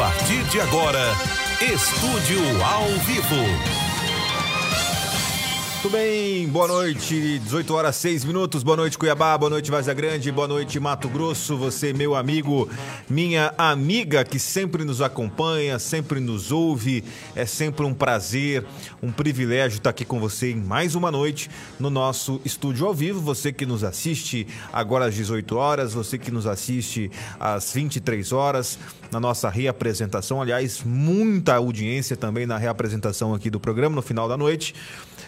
partir de agora, Estúdio ao Vivo. Tudo bem, boa noite, 18 horas 6 minutos, boa noite Cuiabá, boa noite Vazia Grande, boa noite Mato Grosso, você meu amigo, minha amiga que sempre nos acompanha, sempre nos ouve, é sempre um prazer, um privilégio estar aqui com você em mais uma noite no nosso estúdio ao vivo, você que nos assiste agora às 18 horas, você que nos assiste às 23 horas, na nossa reapresentação, aliás, muita audiência também na reapresentação aqui do programa no final da noite.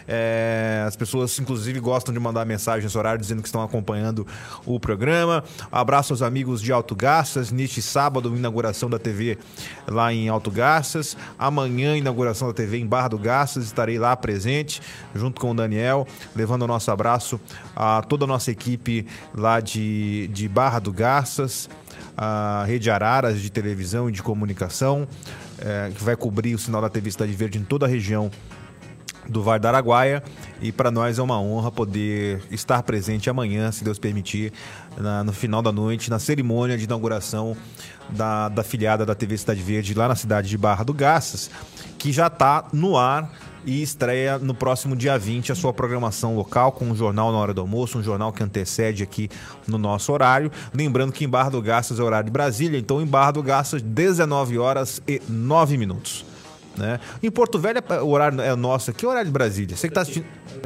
É, as pessoas, inclusive, gostam de mandar mensagem nesse horário dizendo que estão acompanhando o programa. abraço aos amigos de Alto Garças. Neste sábado, inauguração da TV lá em Alto Garças. Amanhã, inauguração da TV em Barra do Garças. Estarei lá presente, junto com o Daniel, levando o nosso abraço a toda a nossa equipe lá de, de Barra do Garças a Rede Araras de televisão e de comunicação, é, que vai cobrir o sinal da TV Cidade Verde em toda a região do Vale do Araguaia. E para nós é uma honra poder estar presente amanhã, se Deus permitir, na, no final da noite, na cerimônia de inauguração da, da filiada da TV Cidade Verde lá na cidade de Barra do Garças, que já está no ar e estreia no próximo dia 20 a sua programação local com um jornal na hora do almoço, um jornal que antecede aqui no nosso horário. Lembrando que em Barra do Garças é horário de Brasília, então em Barra do Garças, 19 horas e 9 minutos. Né? Em Porto Velho, é, o horário é nosso aqui, é horário de Brasília. Você que está assistindo,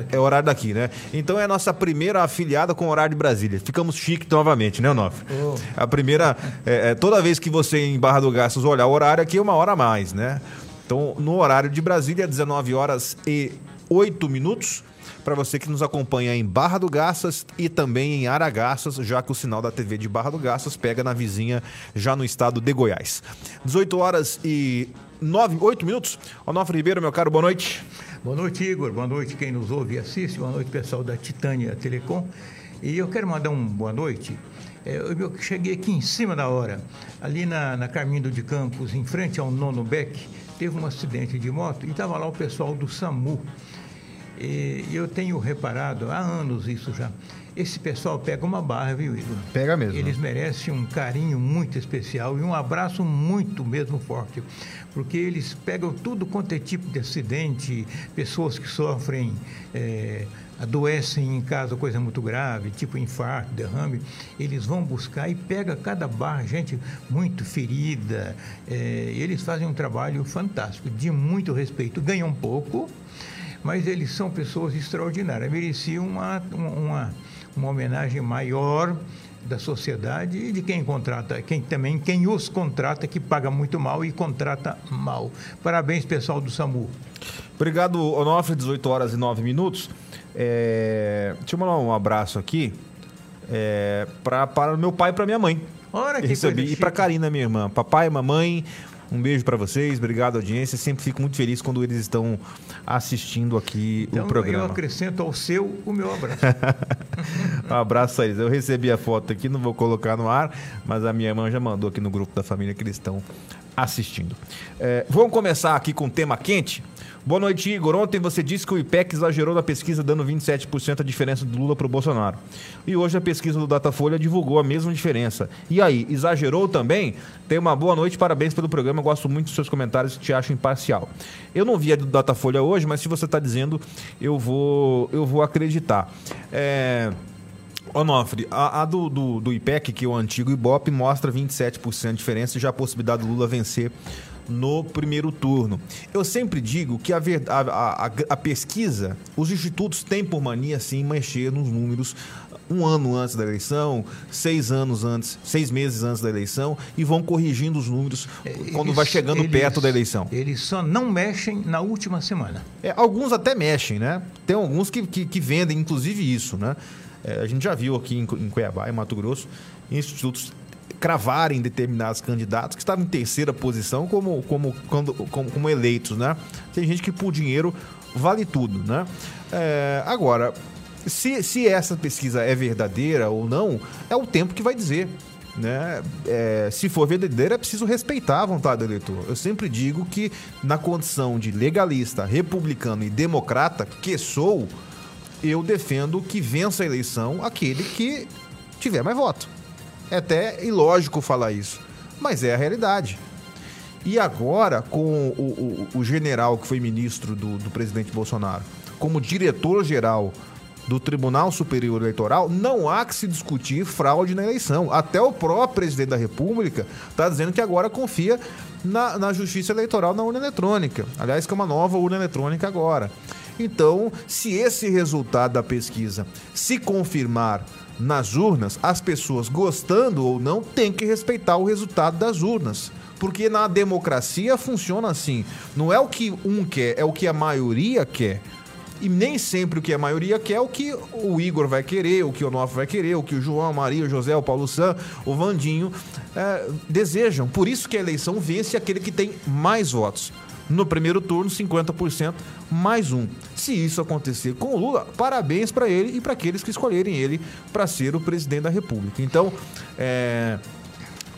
é horário daqui, né? Então é a nossa primeira afiliada com o horário de Brasília. Ficamos chique novamente, né, Onofre? Oh. A primeira, é, é, toda vez que você em Barra do Garças olhar o horário aqui é uma hora a mais, né? Então, no horário de Brasília, 19 horas e 8 minutos para você que nos acompanha em Barra do Garças e também em Aragaças, já que o sinal da TV de Barra do Garças pega na vizinha, já no estado de Goiás. 18 horas e 9, 8 minutos. Onofre Ribeiro, meu caro, boa noite. Boa noite, Igor. Boa noite quem nos ouve e assiste. Boa noite, pessoal da Titânia Telecom. E eu quero mandar um boa noite. É, eu cheguei aqui em cima da hora, ali na, na Carmindo de Campos, em frente ao Nono Beck, teve um acidente de moto e estava lá o pessoal do SAMU. E eu tenho reparado, há anos isso já, esse pessoal pega uma barra, viu, Igor? Pega mesmo. Eles merecem um carinho muito especial e um abraço muito mesmo forte, porque eles pegam tudo quanto é tipo de acidente, pessoas que sofrem, é, adoecem em casa, coisa muito grave, tipo infarto, derrame, eles vão buscar e pega cada barra, gente muito ferida. É, eles fazem um trabalho fantástico, de muito respeito. Ganham pouco, mas eles são pessoas extraordinárias, mereciam uma, uma, uma homenagem maior da sociedade e de quem contrata, quem também quem os contrata que paga muito mal e contrata mal. Parabéns pessoal do SAMU. Obrigado, Onofre, 18 horas e 9 minutos. É... Deixa eu mandar um abraço aqui é... pra, para o meu pai e para minha mãe. Ora, que Recebi. E para Karina, minha irmã. Papai, mamãe, um beijo para vocês, obrigado audiência. Sempre fico muito feliz quando eles estão assistindo aqui então, o programa. Eu acrescento ao seu o meu abraço. um abraço a eles. Eu recebi a foto aqui, não vou colocar no ar, mas a minha irmã já mandou aqui no grupo da família que eles estão assistindo. É, vamos começar aqui com o tema quente. Boa noite, Igor. Ontem você disse que o IPEC exagerou na pesquisa, dando 27% a diferença do Lula para o Bolsonaro. E hoje a pesquisa do Datafolha divulgou a mesma diferença. E aí, exagerou também? Tenha uma boa noite, parabéns pelo programa. Eu gosto muito dos seus comentários te acho imparcial. Eu não vi a do Datafolha hoje, mas se você está dizendo, eu vou, eu vou acreditar. É. Onofre, a, a do, do, do, IPEC, que é o antigo IBOP, mostra 27% de diferença e já a possibilidade do Lula vencer no primeiro turno. Eu sempre digo que a, a, a, a pesquisa, os institutos têm por mania, sim, mexer nos números um ano antes da eleição, seis anos antes, seis meses antes da eleição e vão corrigindo os números eles, quando vai chegando eles, perto da eleição. Eles só não mexem na última semana. É, alguns até mexem, né? Tem alguns que, que, que vendem, inclusive, isso, né? É, a gente já viu aqui em, em Cuiabá, em Mato Grosso, institutos cravarem determinados candidatos que estavam em terceira posição como, como, como, como, como eleitos, né? Tem gente que por dinheiro vale tudo, né? É, agora, se, se essa pesquisa é verdadeira ou não, é o tempo que vai dizer. Né? É, se for verdadeira, é preciso respeitar a vontade do eleitor. Eu sempre digo que, na condição de legalista, republicano e democrata, que sou, eu defendo que vença a eleição aquele que tiver mais voto. É até ilógico falar isso, mas é a realidade. E agora, com o, o, o general que foi ministro do, do presidente Bolsonaro, como diretor-geral do Tribunal Superior Eleitoral, não há que se discutir fraude na eleição. Até o próprio presidente da República está dizendo que agora confia na, na justiça eleitoral na urna eletrônica. Aliás, que é uma nova urna eletrônica agora. Então, se esse resultado da pesquisa se confirmar nas urnas, as pessoas gostando ou não têm que respeitar o resultado das urnas. Porque na democracia funciona assim. Não é o que um quer, é o que a maioria quer. E nem sempre o que a maioria quer é o que o Igor vai querer, o que o Onofre vai querer, o que o João, a Maria, o José, o Paulo San, o Vandinho é, desejam. Por isso que a eleição vence aquele que tem mais votos. No primeiro turno, 50% mais um. Se isso acontecer com o Lula, parabéns para ele e para aqueles que escolherem ele para ser o presidente da República. Então, é,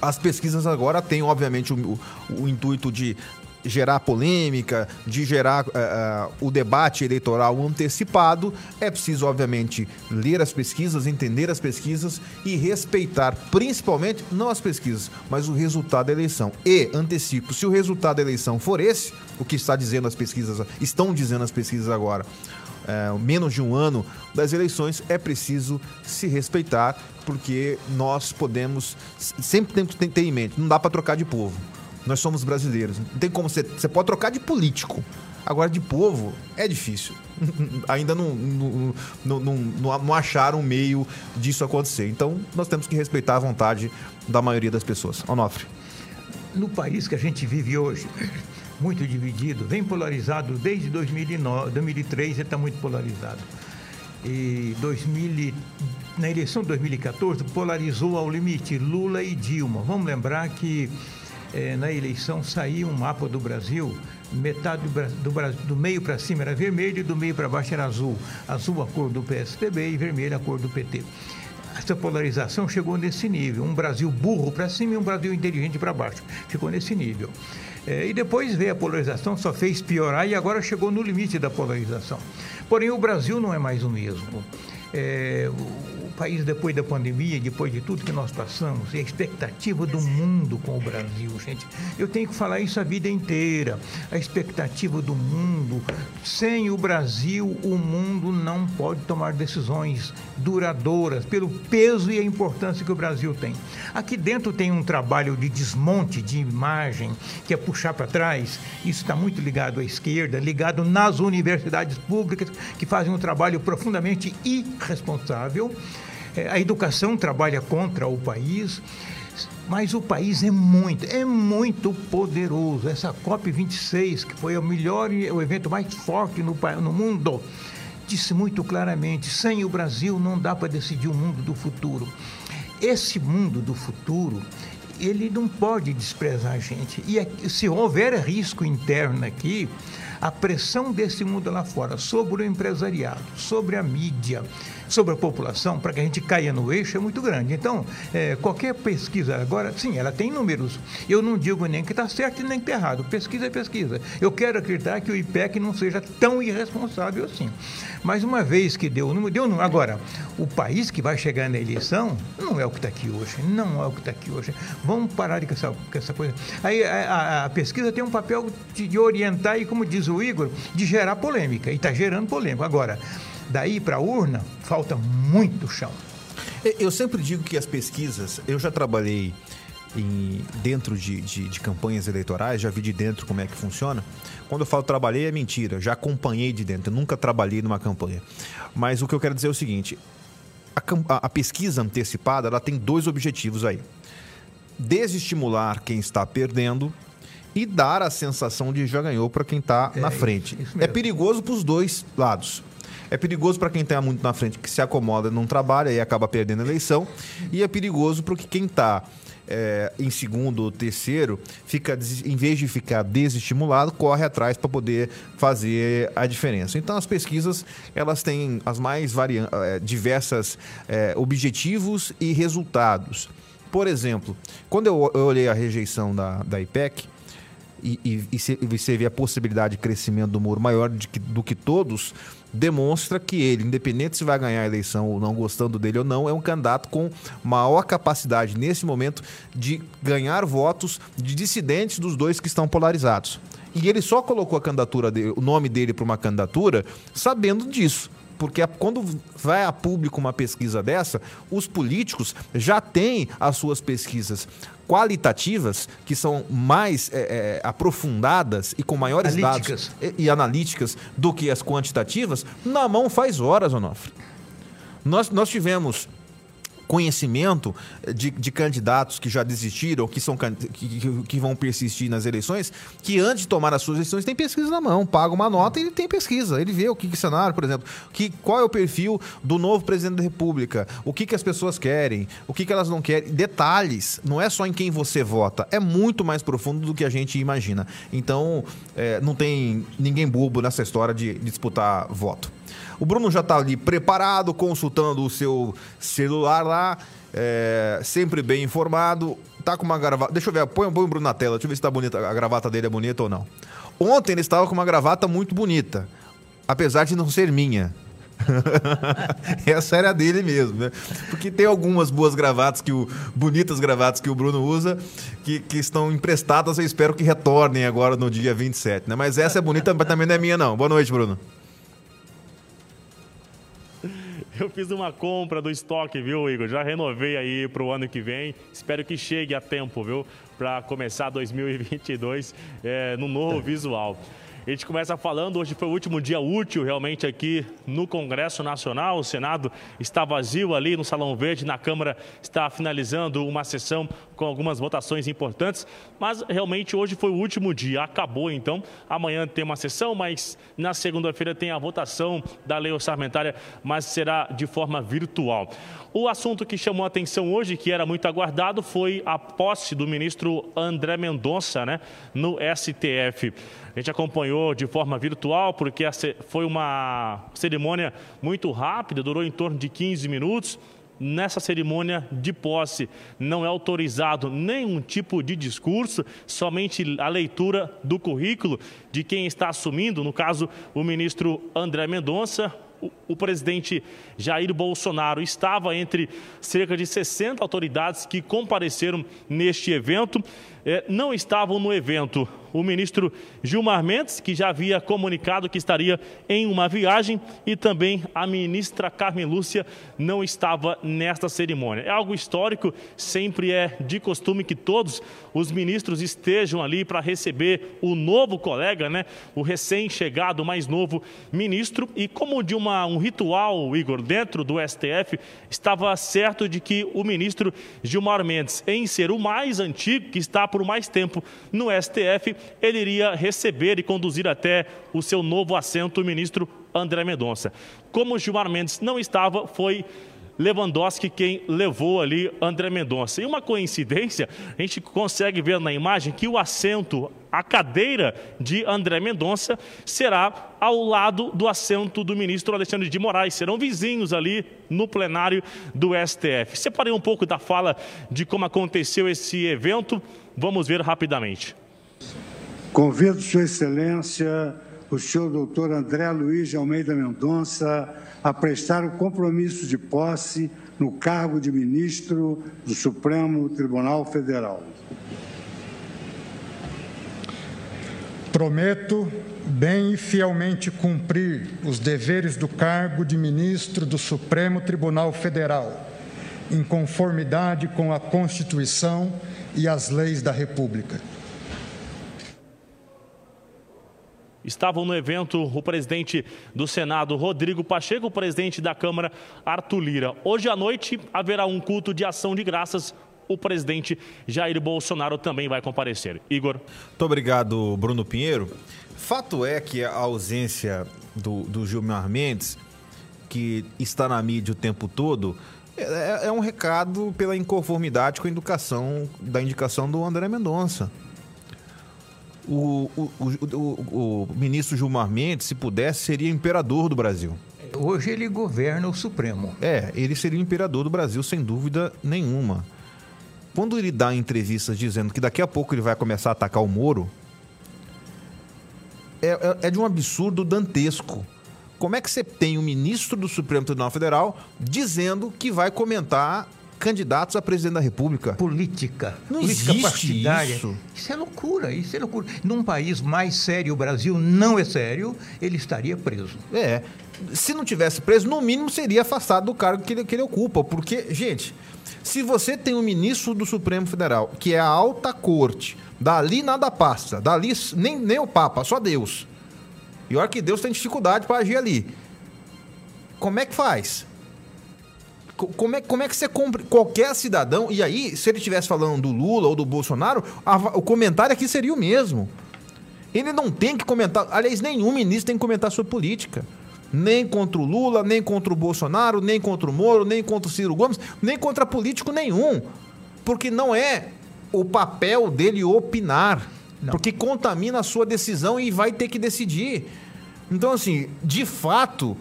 as pesquisas agora têm, obviamente, o, o, o intuito de gerar polêmica, de gerar uh, uh, o debate eleitoral antecipado, é preciso, obviamente, ler as pesquisas, entender as pesquisas e respeitar, principalmente, não as pesquisas, mas o resultado da eleição. E, antecipo, se o resultado da eleição for esse, o que está dizendo as pesquisas, estão dizendo as pesquisas agora, é, menos de um ano das eleições, é preciso se respeitar, porque nós podemos, sempre temos que ter em mente, não dá para trocar de povo. Nós somos brasileiros. Não tem como você. Você pode trocar de político. Agora, de povo, é difícil. Ainda não, não, não, não, acharam um meio disso acontecer. Então, nós temos que respeitar a vontade da maioria das pessoas. Onofre. No país que a gente vive hoje, muito dividido, vem polarizado desde 2009, 2003, ele está muito polarizado. E 2000, na eleição de 2014, polarizou ao limite Lula e Dilma. Vamos lembrar que é, na eleição saiu um mapa do Brasil, metade do, do, do meio para cima era vermelho e do meio para baixo era azul. Azul a cor do PSDB e vermelho a cor do PT. Essa polarização chegou nesse nível, um Brasil burro para cima e um Brasil inteligente para baixo. Ficou nesse nível. É, e depois veio a polarização, só fez piorar e agora chegou no limite da polarização. Porém, o Brasil não é mais o mesmo. É, país depois da pandemia, depois de tudo que nós passamos, e a expectativa do mundo com o Brasil, gente. Eu tenho que falar isso a vida inteira. A expectativa do mundo. Sem o Brasil, o mundo não pode tomar decisões duradouras pelo peso e a importância que o Brasil tem. Aqui dentro tem um trabalho de desmonte de imagem, que é puxar para trás. Isso está muito ligado à esquerda, ligado nas universidades públicas, que fazem um trabalho profundamente irresponsável. É, a educação trabalha contra o país, mas o país é muito, é muito poderoso. Essa COP26, que foi o melhor, o evento mais forte no, no mundo, disse muito claramente: sem o Brasil não dá para decidir o mundo do futuro. Esse mundo do futuro, ele não pode desprezar a gente. E se houver risco interno aqui, a pressão desse mundo lá fora sobre o empresariado, sobre a mídia, sobre a população, para que a gente caia no eixo, é muito grande. Então, é, qualquer pesquisa agora, sim, ela tem números. Eu não digo nem que está certo nem que está errado. Pesquisa é pesquisa. Eu quero acreditar que o IPEC não seja tão irresponsável assim. Mas uma vez que deu o número, deu número. Agora, o país que vai chegar na eleição não é o que está aqui hoje. Não é o que está aqui hoje. Vamos parar com essa, com essa coisa. Aí a, a, a, pesquisa tem um papel de, de orientar e, como diz o Igor, de gerar polêmica. E está gerando polêmica. Agora, daí para a urna, falta muito chão. Eu sempre digo que as pesquisas, eu já trabalhei em, dentro de, de, de, campanhas eleitorais, já vi de dentro como é que funciona. Quando eu falo trabalhei, é mentira, já acompanhei de dentro, eu nunca trabalhei numa campanha. Mas o que eu quero dizer é o seguinte: a, a pesquisa antecipada ela tem dois objetivos aí: desestimular quem está perdendo e dar a sensação de já ganhou para quem está é, na frente. é perigoso para os dois lados. É perigoso para quem está muito na frente, que se acomoda, não trabalha e acaba perdendo a eleição. E é perigoso para quem está é, em segundo ou terceiro, fica, em vez de ficar desestimulado, corre atrás para poder fazer a diferença. Então as pesquisas elas têm as mais é, diversas é, objetivos e resultados. Por exemplo, quando eu, eu olhei a rejeição da, da IPEC, e, e, e você vê a possibilidade de crescimento do Moro maior do que, do que todos, demonstra que ele, independente se vai ganhar a eleição ou não, gostando dele ou não, é um candidato com maior capacidade nesse momento de ganhar votos de dissidentes dos dois que estão polarizados. E ele só colocou a candidatura dele, o nome dele para uma candidatura sabendo disso porque quando vai a público uma pesquisa dessa, os políticos já têm as suas pesquisas qualitativas, que são mais é, é, aprofundadas e com maiores analíticas. dados e, e, analíticas do que as quantitativas, na mão faz horas, Onofre. Nós, nós tivemos conhecimento de, de candidatos que já desistiram, que, são, que, que, vão persistir nas eleições, que antes de tomar as suas eleições tem pesquisa na mão, paga uma nota e ele tem pesquisa. Ele vê o que, que cenário, por exemplo, que, qual é o perfil do novo presidente da República, o que, que as pessoas querem, o que, que elas não querem. Detalhes, não é só em quem você vota, é muito mais profundo do que a gente imagina. Então, é, não tem ninguém bobo nessa história de, de disputar voto. O Bruno já está ali preparado, consultando o seu celular lá, é, sempre bem informado. Tá com uma gravata. Deixa eu ver, põe, põe o Bruno na tela, deixa eu ver se tá bonita, a gravata dele é bonita ou não. Ontem ele estava com uma gravata muito bonita, apesar de não ser minha. Essa era dele mesmo, né? Porque tem algumas boas gravatas que o bonitas gravatas que o Bruno usa que, que estão emprestadas, eu espero que retornem agora no dia 27, né? Mas essa é bonita, mas também não é minha não. Boa noite, Bruno. Eu fiz uma compra do estoque, viu, Igor? Já renovei aí para o ano que vem. Espero que chegue a tempo, viu? Para começar 2022 é, no novo visual. A gente começa falando, hoje foi o último dia útil realmente aqui no Congresso Nacional. O Senado está vazio ali no Salão Verde, na Câmara está finalizando uma sessão com algumas votações importantes, mas realmente hoje foi o último dia, acabou então. Amanhã tem uma sessão, mas na segunda-feira tem a votação da lei orçamentária, mas será de forma virtual. O assunto que chamou a atenção hoje, que era muito aguardado, foi a posse do ministro André Mendonça né, no STF. A gente acompanhou de forma virtual, porque foi uma cerimônia muito rápida, durou em torno de 15 minutos. Nessa cerimônia de posse não é autorizado nenhum tipo de discurso, somente a leitura do currículo de quem está assumindo, no caso, o ministro André Mendonça, o, presidente Jair Bolsonaro estava entre cerca de 60 autoridades que compareceram neste evento. É, não estavam no evento o ministro Gilmar Mendes, que já havia comunicado que estaria em uma viagem, e também a ministra Carmen Lúcia não estava nesta cerimônia. É algo histórico, sempre é de costume que todos os ministros estejam ali para receber o novo colega, né? o recém-chegado, mais novo ministro, e como de uma, um ritual, Igor, dentro do STF, estava certo de que o ministro Gilmar Mendes, em ser o mais antigo, que está por mais tempo no STF, ele iria receber e conduzir até o seu novo assento o ministro André Mendonça. Como Gilmar Mendes não estava, foi Lewandowski quem levou ali André Mendonça. E uma coincidência, a gente consegue ver na imagem que o assento, a cadeira de André Mendonça será ao lado do assento do ministro Alexandre de Moraes. Serão vizinhos ali no plenário do STF. Separei um pouco da fala de como aconteceu esse evento. Vamos ver rapidamente. Convido Sua Excelência, o senhor doutor André Luiz de Almeida Mendonça, a prestar o compromisso de posse no cargo de ministro do Supremo Tribunal Federal. Prometo bem e fielmente cumprir os deveres do cargo de ministro do Supremo Tribunal Federal, em conformidade com a Constituição e as leis da República. Estavam no evento o presidente do Senado, Rodrigo Pacheco, o presidente da Câmara, Arthur Lira. Hoje à noite haverá um culto de ação de graças. O presidente Jair Bolsonaro também vai comparecer. Igor. Muito obrigado, Bruno Pinheiro. Fato é que a ausência do, do Gilmar Mendes, que está na mídia o tempo todo, é, é um recado pela inconformidade com a educação da indicação do André Mendonça o, o, o, o, ministro Gilmar Mendes, se pudesse, seria imperador do Brasil. Hoje ele governa o Supremo. É, ele seria o imperador do Brasil, sem dúvida nenhuma. Quando ele dá entrevistas dizendo que daqui a pouco ele vai começar a atacar o Moro, é, é de um absurdo dantesco. Como é que você tem o ministro do Supremo Tribunal Federal dizendo que vai comentar candidatos a presidente da República? Política. Não política existe partidária. isso. Isso é loucura, isso é loucura. Num país mais sério, o Brasil não é sério, ele estaria preso. É. Se não tivesse preso, no mínimo seria afastado do cargo que ele, que ele ocupa. Porque, gente, se você tem um ministro do Supremo Federal, que é a alta corte, dali nada passa, dali nem, nem o Papa, só Deus. E olha que Deus tem dificuldade para agir ali. Como é que faz? Co- Como é, como é que você compra qualquer cidadão? E aí, se ele estivesse falando do Lula ou do Bolsonaro, a o comentário aqui seria o mesmo. Ele não tem que comentar. Aliás, nenhum ministro tem que comentar sobre política. Nem contra o Lula, nem contra o Bolsonaro, nem contra o Moro, nem contra o Ciro Gomes, nem contra político nenhum. Porque não é o papel dele opinar. Não. Porque contamina a sua decisão e vai ter que decidir. Então, assim, de fato,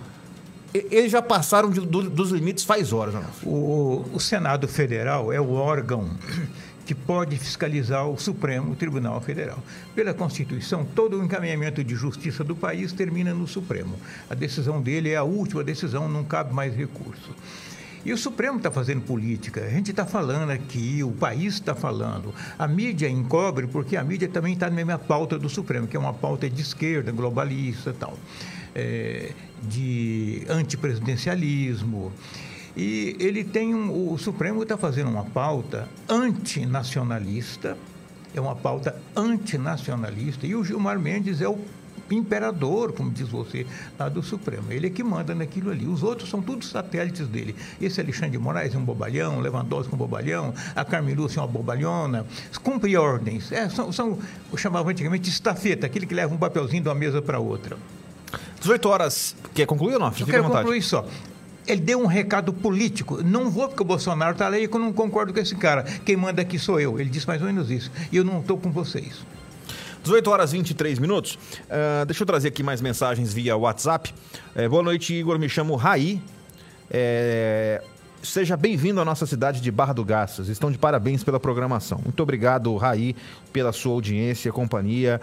eles já passaram de- do- dos limites faz horas? O, o Senado Federal é o órgão que pode fiscalizar o Supremo Tribunal Federal. Pela Constituição, todo o encaminhamento de justiça do país termina no Supremo. A decisão dele é a última decisão, não cabe mais recurso. E o Supremo está fazendo política, a gente está falando aqui, o país está falando. A mídia encobre, porque a mídia também está na mesma pauta do Supremo, que é uma pauta de esquerda, globalista e tal, é, de antipresidencialismo. E ele tem um, o Supremo está fazendo uma pauta antinacionalista, é uma pauta antinacionalista, e o Gilmar Mendes é o imperador, como diz você, lá do Supremo. Ele é que manda naquilo ali. Os outros são todos satélites dele. Esse Alexandre de Moraes é um bobalhão, Lewandowski é um bobalhão, a Carmen Lúcia é uma bobalhona. Cumpre ordens. É, são, são, eu chamava antigamente estafeta, aquele que leva um papelzinho de uma mesa para outra. 18 horas. Quer concluir ou não? Eu Fica à quero concluir só. Ele deu um recado político. Não vou porque o Bolsonaro está lá e eu não concordo com esse cara. Quem manda aqui sou eu. Ele disse mais ou menos isso. E eu não estou com vocês. 18 horas e 23 minutos. Ah, deixa eu trazer aqui mais mensagens via WhatsApp. Eh, boa noite, Igor. Me chamo Raí. Eh, seja bem-vindo à nossa cidade de Barra do Garças. Estão de parabéns pela programação. Muito obrigado, Raí, pela sua audiência, companhia.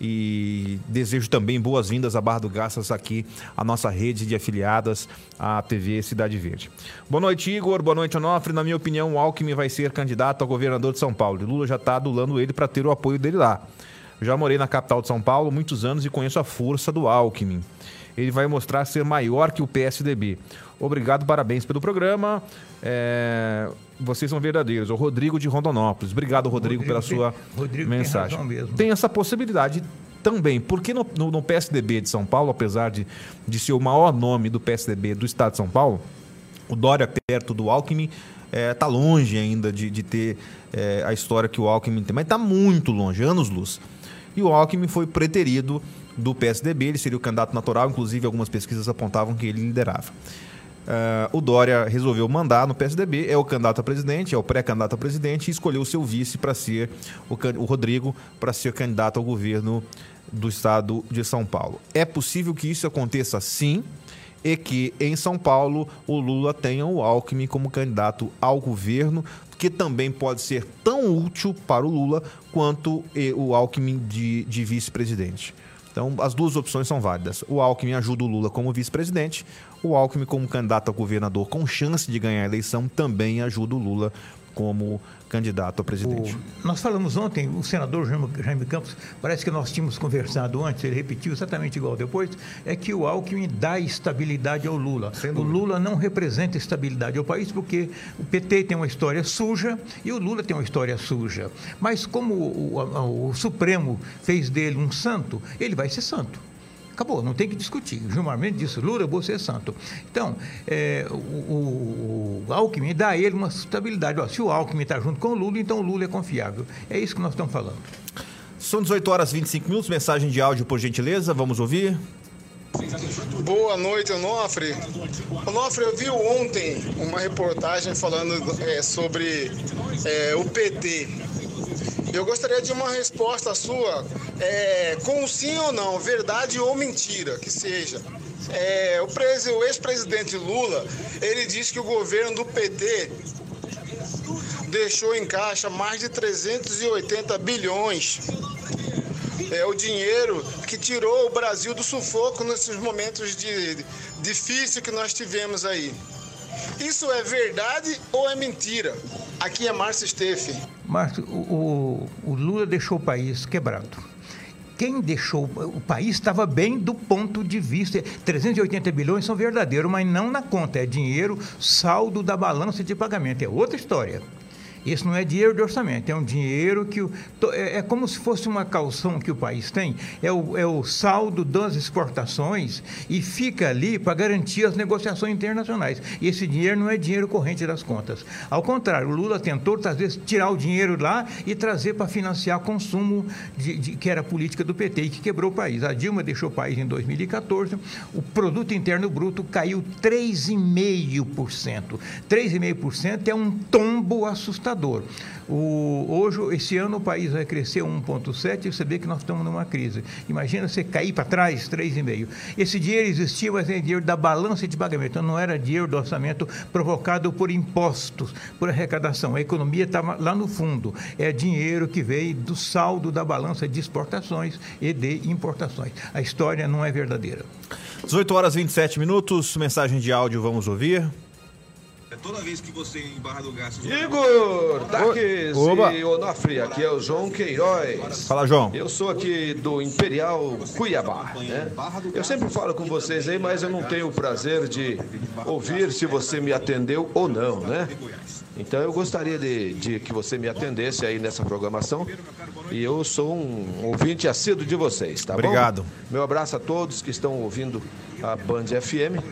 E desejo também boas-vindas a Barra do Garças aqui, a nossa rede de afiliadas à TV Cidade Verde. Boa noite, Igor. Boa noite, Onofre. Na minha opinião, o Alckmin vai ser candidato a governador de São Paulo. Lula já está adulando ele para ter o apoio dele lá. Já morei na capital de São Paulo muitos anos e conheço a força do Alckmin. Ele vai mostrar ser maior que o PSDB. Obrigado, parabéns pelo programa. É, Vocês são verdadeiros. O Rodrigo de Rondonópolis. Obrigado, Rodrigo, Rodrigo pela tem- sua Rodrigo tem mensagem. mesmo. Tem essa possibilidade também. Porque no, no- no PSDB de São Paulo, apesar de, de ser o maior nome do PSDB do estado de São Paulo, o Dória perto do Alckmin está longe ainda de, de ter é, a história que o Alckmin tem, mas está muito longe, anos-luz. E o Alckmin foi preterido do PSDB, ele seria o candidato natural, inclusive algumas pesquisas apontavam que ele liderava. Ah, o Dória resolveu mandar no PSDB, é o candidato a presidente, é o pré-candidato a presidente, e escolheu o seu vice para ser o, o Rodrigo, para ser candidato ao governo do estado de São Paulo. É possível que isso aconteça sim, e que em São Paulo o Lula tenha o Alckmin como candidato ao governo, que também pode ser tão útil para o Lula quanto o Alckmin de, de vice-presidente. Então, as duas opções são válidas. O Alckmin ajuda o Lula como vice-presidente, o Alckmin como candidato a governador com chance de ganhar a eleição também ajuda o Lula como candidato a presidente. O- nós falamos ontem, o senador Jaime, Campos, parece que nós tínhamos conversado antes, ele repetiu exatamente igual depois, é que o Alckmin dá estabilidade ao Lula. O Lula não representa estabilidade ao país porque o PT tem uma história suja e o Lula tem uma história suja. Mas como o, a- o Supremo fez dele um santo, ele vai ser santo. Acabou, não tem que discutir. O Gilmar Mendes disse, Lula, você é santo. Então, é, o, o, o Alckmin dá a ele uma estabilidade. Ó, se o Alckmin está junto com o Lula, então o Lula é confiável. É isso que nós estamos falando. São 18 horas e 25 minutos, mensagem de áudio, por gentileza, vamos ouvir. Boa noite, Onofre. Onofre, eu vi ontem uma reportagem falando é, sobre é, o PT. Eu gostaria de uma resposta sua, é, com sim ou não, verdade ou mentira, que seja. É, o, o ex-presidente Lula, ele disse que o governo do PT deixou em caixa mais de 380 bilhões. é o dinheiro que tirou o Brasil do sufoco nesses momentos de, de difícil que nós tivemos aí. Isso é verdade ou é mentira? Aqui é Márcio Steffen. Márcio, o, o, o Lula deixou o país quebrado quem deixou o país estava bem do ponto de vista 380 bilhões são verdadeiros, mas não na conta, é dinheiro saldo da balança de pagamento, é outra história. Isso não é dinheiro de orçamento, é um dinheiro que. É, é, como se fosse uma calção que o país tem, é o, é o saldo das exportações e fica ali para garantir as negociações internacionais. E esse dinheiro não é dinheiro corrente das contas. Ao contrário, o Lula tentou, às vezes, tirar o dinheiro lá e trazer para financiar consumo, de, de, que era a política do PT e que quebrou o país. A Dilma deixou o país em 2014, o produto interno bruto caiu 3,5%. 3,5% é um tombo assustador assustador. O, hoje, esse ano, o país vai crescer 1,7% e você vê que nós estamos numa crise. Imagina você cair para trás 3,5%. Esse dinheiro existia, mas é dinheiro da balança de pagamento. Então, não era dinheiro do orçamento provocado por impostos, por arrecadação. A economia estava lá no fundo. É dinheiro que veio do saldo da balança de exportações e de importações. A história não é verdadeira. 18 horas e 27 minutos, mensagem de áudio, vamos ouvir. Toda vez que você em Barra do Garça... Igor, Daques e Onofre, aqui é o João Queiroz. Fala, João. Eu sou aqui do Imperial Cuiabá, né? Eu sempre falo com vocês aí, mas eu não tenho o prazer de ouvir se você me atendeu ou não, né? Então eu gostaria de, de que você me atendesse aí nessa programação. E eu sou um ouvinte assíduo de vocês, tá Obrigado. bom? Meu abraço a todos que estão ouvindo a Band FM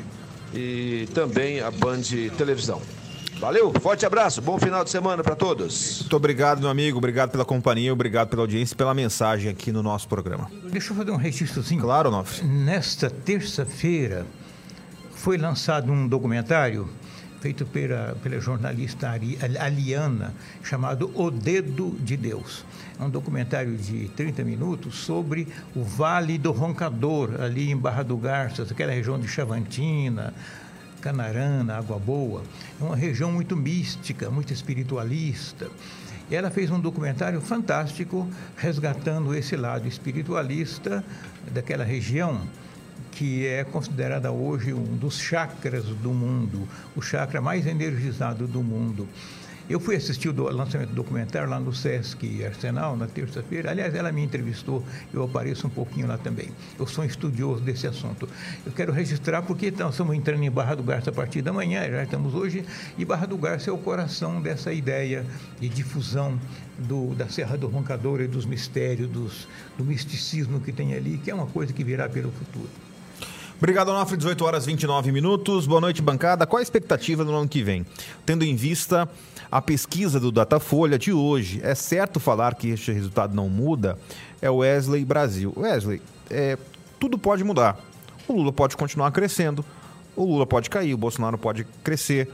e também a Band Televisão. Valeu, forte abraço, bom final de semana para todos. Muito obrigado, meu amigo, obrigado pela companhia, obrigado pela audiência e pela mensagem aqui no nosso programa. Deixa eu fazer um registrozinho. Claro, Nofre. Nesta terça-feira foi lançado um documentário feito pela, pela jornalista Aliana, chamado O Dedo de Deus. É um documentário de 30 minutos sobre o Vale do Roncador, ali em Barra do Garças, aquela região de Chavantina, Canarana, Água Boa. É uma região muito mística, muito espiritualista. E ela fez um documentário fantástico resgatando esse lado espiritualista daquela região que é considerada hoje um dos chakras do mundo, o chakra mais energizado do mundo. Eu fui assistir o lançamento do documentário lá no Sesc Arsenal, na terça-feira. Aliás, ela me entrevistou, eu apareço um pouquinho lá também. Eu sou um estudioso desse assunto. Eu quero registrar porque nós estamos entrando em Barra do Garça a partir da manhã, já estamos hoje, e Barra do Garça é o coração dessa ideia de difusão do, da Serra do Roncador e dos mistérios, dos, do misticismo que tem ali, que é uma coisa que virá pelo futuro. Obrigado, Onofre. 18 horas 29 minutos. Boa noite, bancada. Qual a expectativa no ano que vem? Tendo em vista a pesquisa do Datafolha de hoje, é certo falar que este resultado não muda? É o Wesley Brasil. Wesley, é, tudo pode mudar. O Lula pode continuar crescendo, o Lula pode cair, o Bolsonaro pode crescer,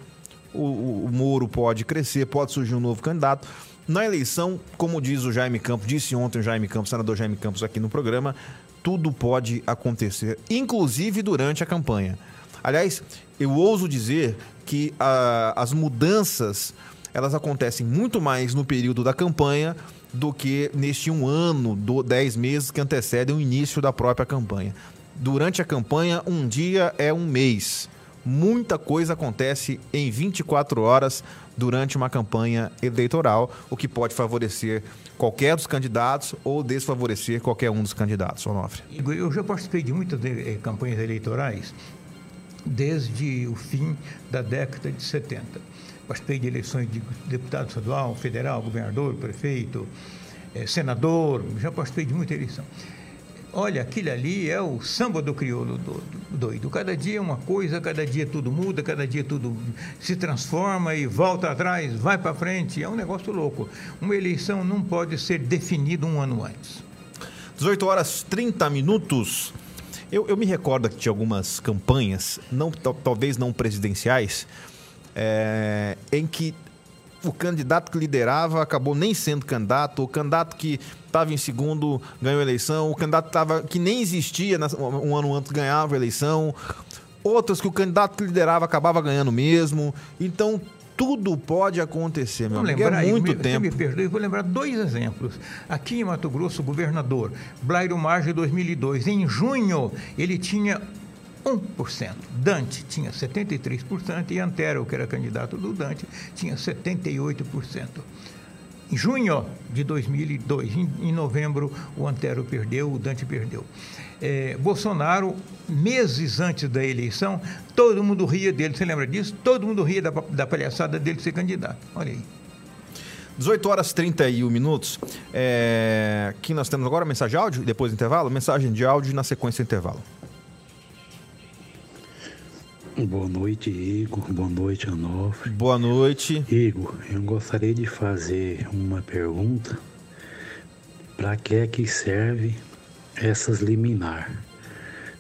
o, o, o Moro pode crescer, pode surgir um novo candidato. Na eleição, como diz o Jaime Campos, disse ontem o Jaime Campos, senador Jaime Campos aqui no programa, tudo pode acontecer, inclusive durante a campanha. Aliás, eu ouso dizer que a, as mudanças elas acontecem muito mais no período da campanha do que neste um ano, do, dez meses que antecedem o início da própria campanha. Durante a campanha, um dia é um mês. Muita coisa acontece em 24 horas durante uma campanha eleitoral, o que pode favorecer qualquer dos candidatos ou desfavorecer qualquer um dos candidatos. Onofre. Eu já participei de muitas eh, campanhas eleitorais desde o fim da década de 70. Participei de eleições de deputado estadual, federal, governador, prefeito, eh, senador, já participei de muita eleição. Olha, aquilo ali é o samba do crioulo doido. Cada dia é uma coisa, cada dia tudo muda, cada dia tudo se transforma e volta atrás, vai para frente. É um negócio louco. Uma eleição não pode ser definida um ano antes. 18 horas 30 minutos. Eu, eu me recordo que tinha algumas campanhas, não, talvez não presidenciais, é, em que o candidato que liderava acabou nem sendo candidato, o candidato que estava em segundo ganhou a eleição, o candidato tava, que nem existia um ano antes ganhava a eleição, outras que o candidato que liderava acabava ganhando mesmo. Então tudo pode acontecer, meu amigo. lembrar, é muito me, tempo. Me perdoe, vou lembrar dois exemplos. Aqui em Mato Grosso, o governador Blairo Marge, 2002, em junho, ele tinha 1%. Dante tinha 73% e Antero, que era candidato do Dante, tinha 78%. Em junho de 2002, em, em novembro, o Antero perdeu, o Dante perdeu. É, Bolsonaro, meses antes da eleição, todo mundo ria dele, você lembra disso? Todo mundo ria da, da palhaçada dele ser candidato. Olha aí. 18 horas e 31 minutos. É... Aqui nós temos agora mensagem de áudio, depois intervalo. Mensagem de áudio na sequência do intervalo. Boa noite, Igor. Boa noite, Anofre. Boa noite. Igor, eu gostaria de fazer uma pergunta. Para que é que serve essas liminar?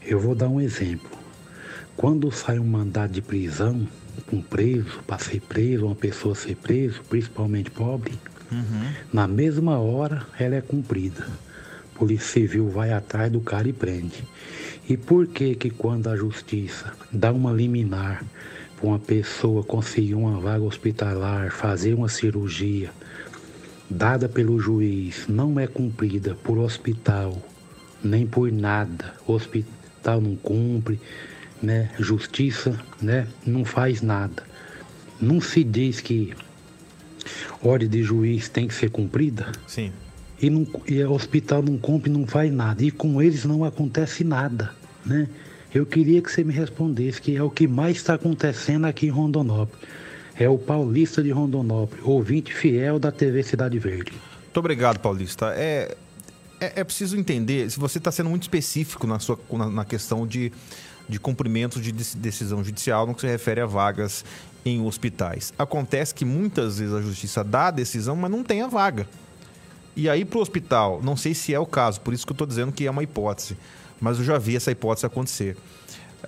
Eu vou dar um exemplo. Quando sai um mandado de prisão, um preso, para ser preso, uma pessoa ser preso, principalmente pobre, na mesma hora ela é cumprida. Polícia Civil vai atrás do cara e prende. E por que que quando a justiça dá uma liminar para uma pessoa conseguir uma vaga hospitalar, fazer uma cirurgia dada pelo juiz, não é cumprida por hospital, nem por nada. O hospital não cumpre, né? Justiça, né? Não faz nada. Não se diz que ordem de juiz tem que ser cumprida? Sim. e, não, e o hospital não cumpre, não faz nada. E com eles não acontece nada, né? Eu queria que você me respondesse, que é o que mais está acontecendo aqui em Rondonópolis. É o paulista de Rondonópolis, ouvinte fiel da TV Cidade Verde. Muito obrigado, Paulista. É, é, é preciso entender, se você está sendo muito específico na, sua, na, na questão de, de cumprimento de dec- decisão judicial no que se refere a vagas em hospitais. Acontece que muitas vezes a justiça dá a decisão, mas não tem a vaga. E aí para o hospital, não sei se é o caso, por isso que eu estou dizendo que é uma hipótese, mas eu já vi essa hipótese acontecer.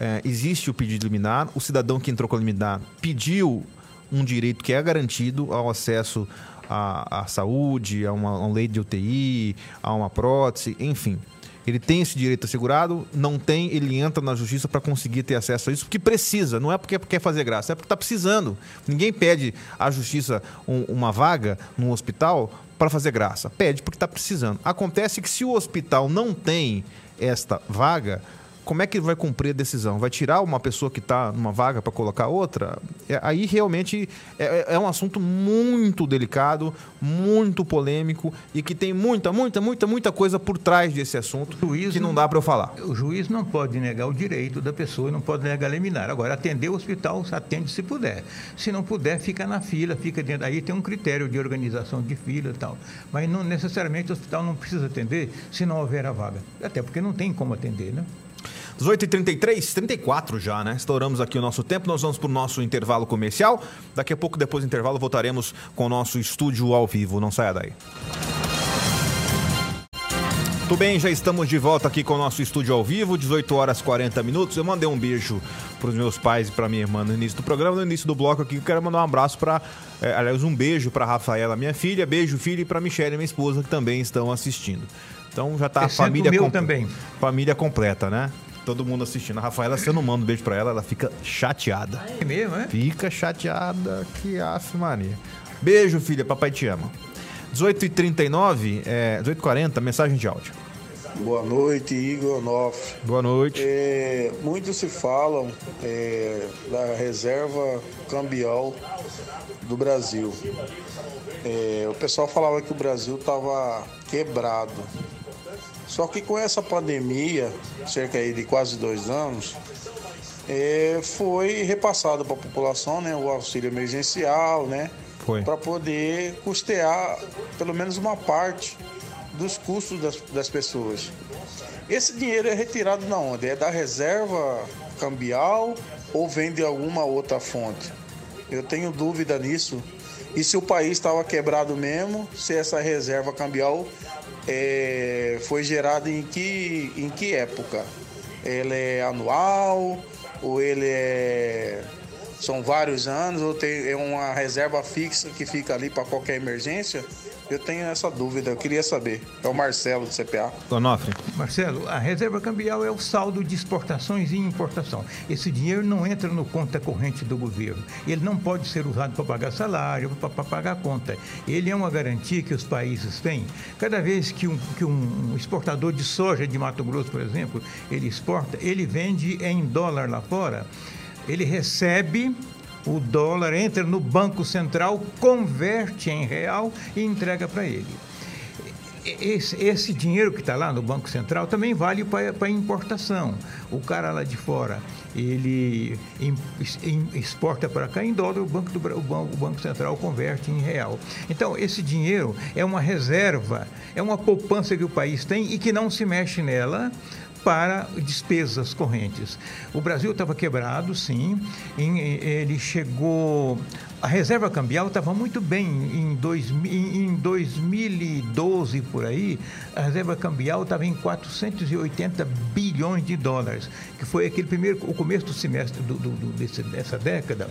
É, existe o pedido liminar, o cidadão que entrou com a liminar pediu um direito que é garantido ao acesso à, à saúde, a uma, a uma lei de UTI, a uma prótese, enfim. Ele tem esse direito assegurado, não tem, ele entra na justiça para conseguir ter acesso a isso, porque precisa, não é porque quer fazer graça, é porque está precisando. Ninguém pede à justiça um- uma vaga num hospital para fazer graça, pede porque está precisando. Acontece que se o hospital não tem esta vaga, como é que ele vai cumprir a decisão? Vai tirar uma pessoa que está numa vaga para colocar outra? É, aí realmente é, é um assunto muito delicado, muito polêmico e que tem muita, muita, muita, muita coisa por trás desse assunto que não dá para eu falar. O juiz não pode negar o direito da pessoa, não pode negar liminar. Agora, atender o hospital, atende se puder. Se não puder, fica na fila, fica dentro. Aí tem um critério de organização de fila e tal. Mas não necessariamente o hospital não precisa atender se não houver a vaga. Até porque não tem como atender, né? 18h33, 34 já, né? Estouramos aqui o nosso tempo. Nós vamos para o nosso intervalo comercial. Daqui a pouco, depois do intervalo, voltaremos com o nosso estúdio ao vivo. Não saia daí. Tudo bem, já estamos de volta aqui com o nosso estúdio ao vivo, 18 horas 40 minutos. Eu mandei um beijo para os meus pais e para minha irmã no início do programa. No início do bloco aqui, eu quero mandar um abraço para, aliás, um beijo para Rafaela, minha filha, beijo, filha, e para Michelle, minha esposa, que também estão assistindo. Então já tá a família o meu comple- também. Família completa, né? Todo mundo assistindo. A Rafaela, se eu não mando um beijo pra ela, ela fica chateada. É mesmo, é? Fica chateada, que af, Maria. Beijo, filha, papai te ama. 18h39, é, 18h40, mensagem de áudio. Boa noite, Igor Onofre. Boa noite. É, muitos se falam é, da reserva cambial do Brasil. É, o pessoal falava que o Brasil estava quebrado. Só que com essa pandemia, cerca aí de quase dois anos, é, foi repassado para a população né, o auxílio emergencial, né? Para poder custear pelo menos uma parte dos custos das, das pessoas. Esse dinheiro é retirado da onde? É da reserva cambial ou vem de alguma outra fonte? Eu tenho dúvida nisso. E se o país estava quebrado mesmo, se essa reserva cambial é, foi gerada em que, em que época? Ele é anual ou ele é são vários anos ou tem é uma reserva fixa que fica ali para qualquer emergência? Eu tenho essa dúvida, eu queria saber. É o Marcelo do CPA. Donofre. Marcelo, a reserva cambial é o saldo de exportações e importação. Esse dinheiro não entra no conta corrente do governo. Ele não pode ser usado para pagar salário, para pagar conta. Ele é uma garantia que os países têm. Cada vez que um, que um exportador de soja de Mato Grosso, por exemplo, ele exporta, ele vende em dólar lá fora, ele recebe o dólar entra no Banco Central, converte em real e entrega para ele. Esse, esse, dinheiro que está lá no Banco Central também vale para importação. O cara lá de fora, ele exporta para cá em dólar, o banco, do, o banco, o banco Central converte em real. Então, esse dinheiro é uma reserva, é uma poupança que o país tem e que não se mexe nela para despesas correntes. O Brasil estava quebrado, sim, ele chegou. A reserva cambial estava muito bem em, dois, em 2012 por aí. A reserva cambial estava em 480 bilhões de dólares, que foi aquele primeiro, o começo do semestre do, do, do desse, dessa década.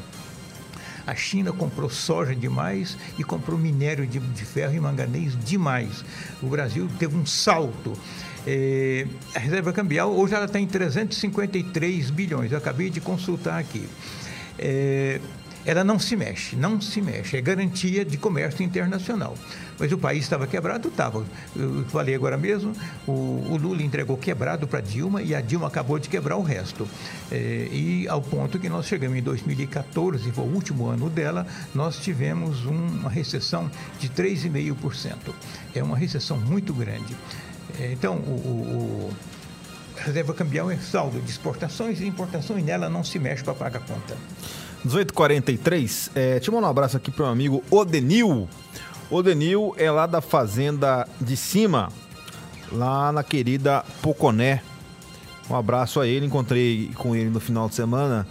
A China comprou soja demais e comprou minério de, de ferro e manganês demais. O Brasil teve um salto. É, a reserva cambial hoje ela está em 353 bilhões. Eu acabei de consultar aqui. É, ela não se mexe, não se mexe. É garantia de comércio internacional. Mas o país estava quebrado, estava. Eu falei agora mesmo, o, o Lula entregou quebrado para Dilma e a Dilma acabou de quebrar o resto. É, e ao ponto que nós chegamos em 2014, foi o último ano dela, nós tivemos uma recessão de 3,5%. É uma recessão muito grande. É, então, o, o, a reserva cambial é saldo de exportações e importações, nela não se mexe para pagar conta. 1843, é, te mandar um abraço aqui para o meu amigo Odenil. Odenil é lá da fazenda de cima, lá na querida Poconé. Um abraço a ele, encontrei com ele no final de semana,